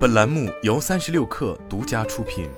本栏目由三十六氪独家出品。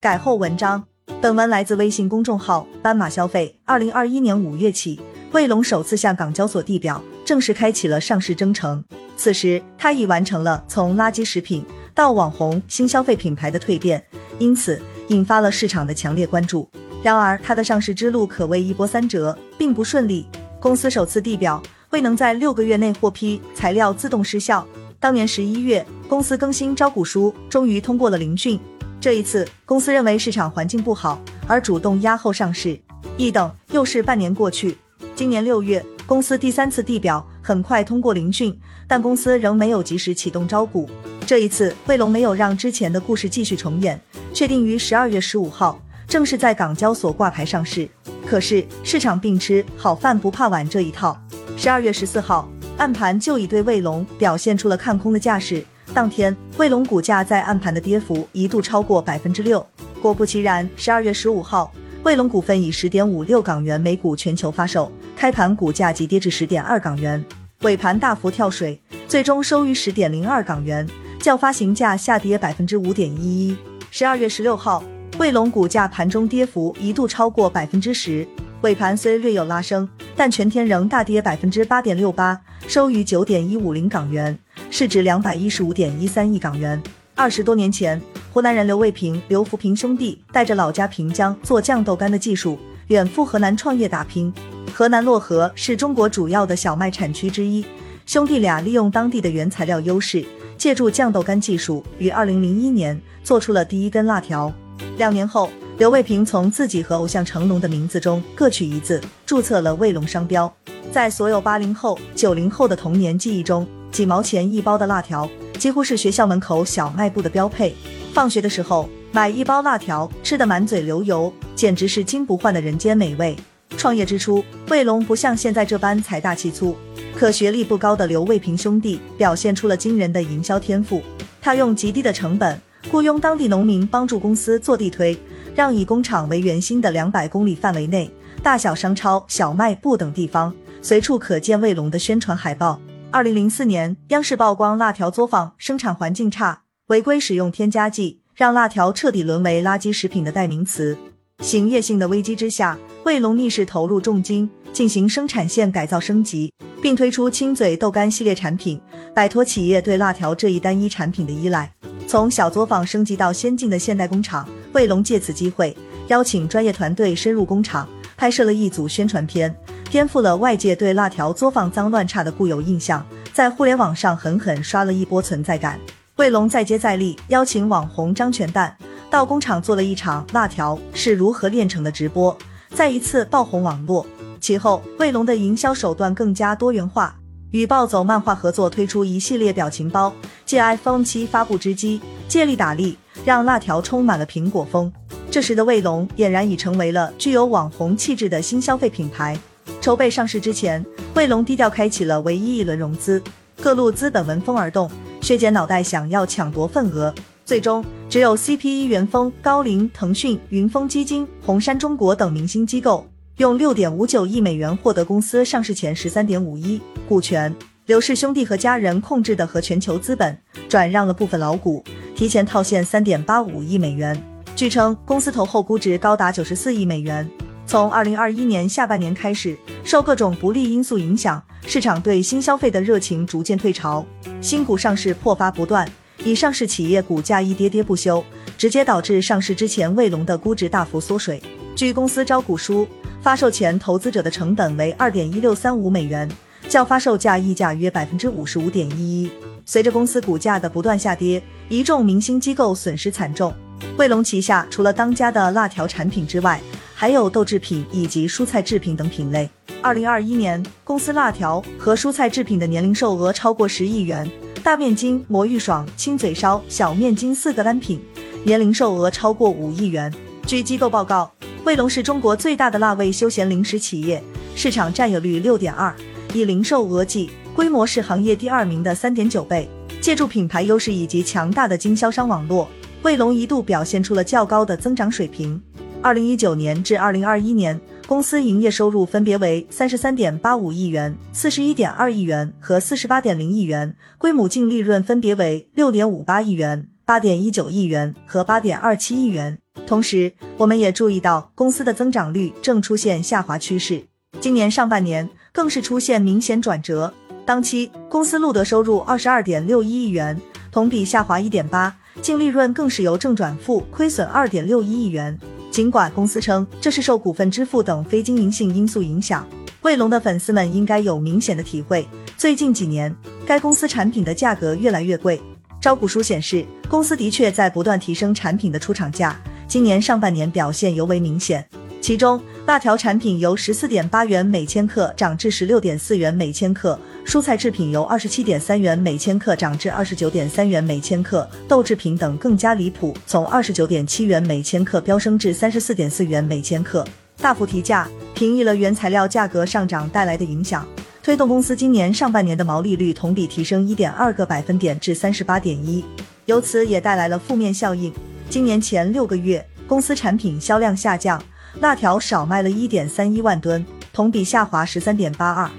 改后文章，本文来自微信公众号“斑马消费”。二零二一年五月起，卫龙首次向港交所地表，正式开启了上市征程。此时，它已完成了从垃圾食品到网红新消费品牌的蜕变，因此引发了市场的强烈关注。然而，它的上市之路可谓一波三折，并不顺利。公司首次地表。未能在六个月内获批，材料自动失效。当年十一月，公司更新招股书，终于通过了聆讯。这一次，公司认为市场环境不好，而主动压后上市。一等又是半年过去，今年六月，公司第三次地表很快通过聆讯，但公司仍没有及时启动招股。这一次，卫龙没有让之前的故事继续重演，确定于十二月十五号正式在港交所挂牌上市。可是市场并吃好饭不怕晚这一套。十二月十四号，暗盘就已对卫龙表现出了看空的架势。当天，卫龙股价在暗盘的跌幅一度超过百分之六。果不其然，十二月十五号，卫龙股份以十点五六港元每股全球发售，开盘股价急跌至十点二港元，尾盘大幅跳水，最终收于十点零二港元，较发行价下跌百分之五点一一。十二月十六号，卫龙股价盘中跌幅一度超过百分之十。尾盘虽略有拉升，但全天仍大跌百分之八点六八，收于九点一五零港元，市值两百一十五点一三亿港元。二十多年前，湖南人刘卫平、刘福平兄弟带着老家平江做酱豆干的技术，远赴河南创业打拼。河南漯河是中国主要的小麦产区之一，兄弟俩利用当地的原材料优势，借助酱豆干技术，于二零零一年做出了第一根辣条。两年后。刘卫平从自己和偶像成龙的名字中各取一字，注册了卫龙商标。在所有八零后、九零后的童年记忆中，几毛钱一包的辣条几乎是学校门口小卖部的标配。放学的时候买一包辣条，吃得满嘴流油，简直是金不换的人间美味。创业之初，卫龙不像现在这般财大气粗，可学历不高的刘卫平兄弟表现出了惊人的营销天赋。他用极低的成本雇佣当地农民帮助公司做地推。让以工厂为圆心的两百公里范围内，大小商超、小卖部等地方随处可见卫龙的宣传海报。二零零四年，央视曝光辣条作坊生产环境差，违规使用添加剂，让辣条彻底沦为垃圾食品的代名词。行业性的危机之下，卫龙逆势投入重金进行生产线改造升级，并推出亲嘴豆干系列产品，摆脱企业对辣条这一单一产品的依赖，从小作坊升级到先进的现代工厂。卫龙借此机会邀请专业团队深入工厂，拍摄了一组宣传片，颠覆了外界对辣条作坊脏乱差的固有印象，在互联网上狠狠刷了一波存在感。卫龙再接再厉，邀请网红张全蛋到工厂做了一场辣条是如何炼成的直播，再一次爆红网络。其后，卫龙的营销手段更加多元化，与暴走漫画合作推出一系列表情包，借 iPhone 七发布之机，借力打力。让辣条充满了苹果风。这时的卫龙俨然已成为了具有网红气质的新消费品牌。筹备上市之前，卫龙低调开启了唯一一轮融资，各路资本闻风而动，削尖脑袋想要抢夺份额。最终，只有 CPE、元丰、高瓴、腾讯、云峰基金、红杉中国等明星机构用六点五九亿美元获得公司上市前十三点五一股权。刘氏兄弟和家人控制的和全球资本转让了部分老股。提前套现三点八五亿美元，据称公司投后估值高达九十四亿美元。从二零二一年下半年开始，受各种不利因素影响，市场对新消费的热情逐渐退潮，新股上市破发不断，以上市企业股价一跌跌不休，直接导致上市之前卫龙的估值大幅缩水。据公司招股书，发售前投资者的成本为二点一六三五美元，较发售价溢价约百分之五十五点一一。随着公司股价的不断下跌，一众明星机构损失惨重。卫龙旗下除了当家的辣条产品之外，还有豆制品以及蔬菜制品等品类。二零二一年，公司辣条和蔬菜制品的年零售额超过十亿元，大面筋、魔芋爽、亲嘴烧、小面筋四个单品年零售额超过五亿元。据机构报告，卫龙是中国最大的辣味休闲零食企业，市场占有率六点二，以零售额计。规模是行业第二名的三点九倍，借助品牌优势以及强大的经销商网络，卫龙一度表现出了较高的增长水平。二零一九年至二零二一年，公司营业收入分别为三十三点八五亿元、四十一点二亿元和四十八点零亿元，规模净利润分别为六点五八亿元、八点一九亿元和八点二七亿元。同时，我们也注意到公司的增长率正出现下滑趋势，今年上半年更是出现明显转折。当期公司录得收入二十二点六一亿元，同比下滑一点八。净利润更是由正转负，亏损二点六一亿元。尽管公司称这是受股份支付等非经营性因素影响，卫龙的粉丝们应该有明显的体会。最近几年，该公司产品的价格越来越贵。招股书显示，公司的确在不断提升产品的出厂价，今年上半年表现尤为明显。其中，辣条产品由十四点八元每千克涨至十六点四元每千克。蔬菜制品由二十七点三元每千克涨至二十九点三元每千克，豆制品等更加离谱，从二十九点七元每千克飙升至三十四点四元每千克，大幅提价，平抑了原材料价格上涨带来的影响，推动公司今年上半年的毛利率同比提升一点二个百分点至三十八点一，由此也带来了负面效应。今年前六个月，公司产品销量下降，辣条少卖了一点三一万吨，同比下滑十三点八二。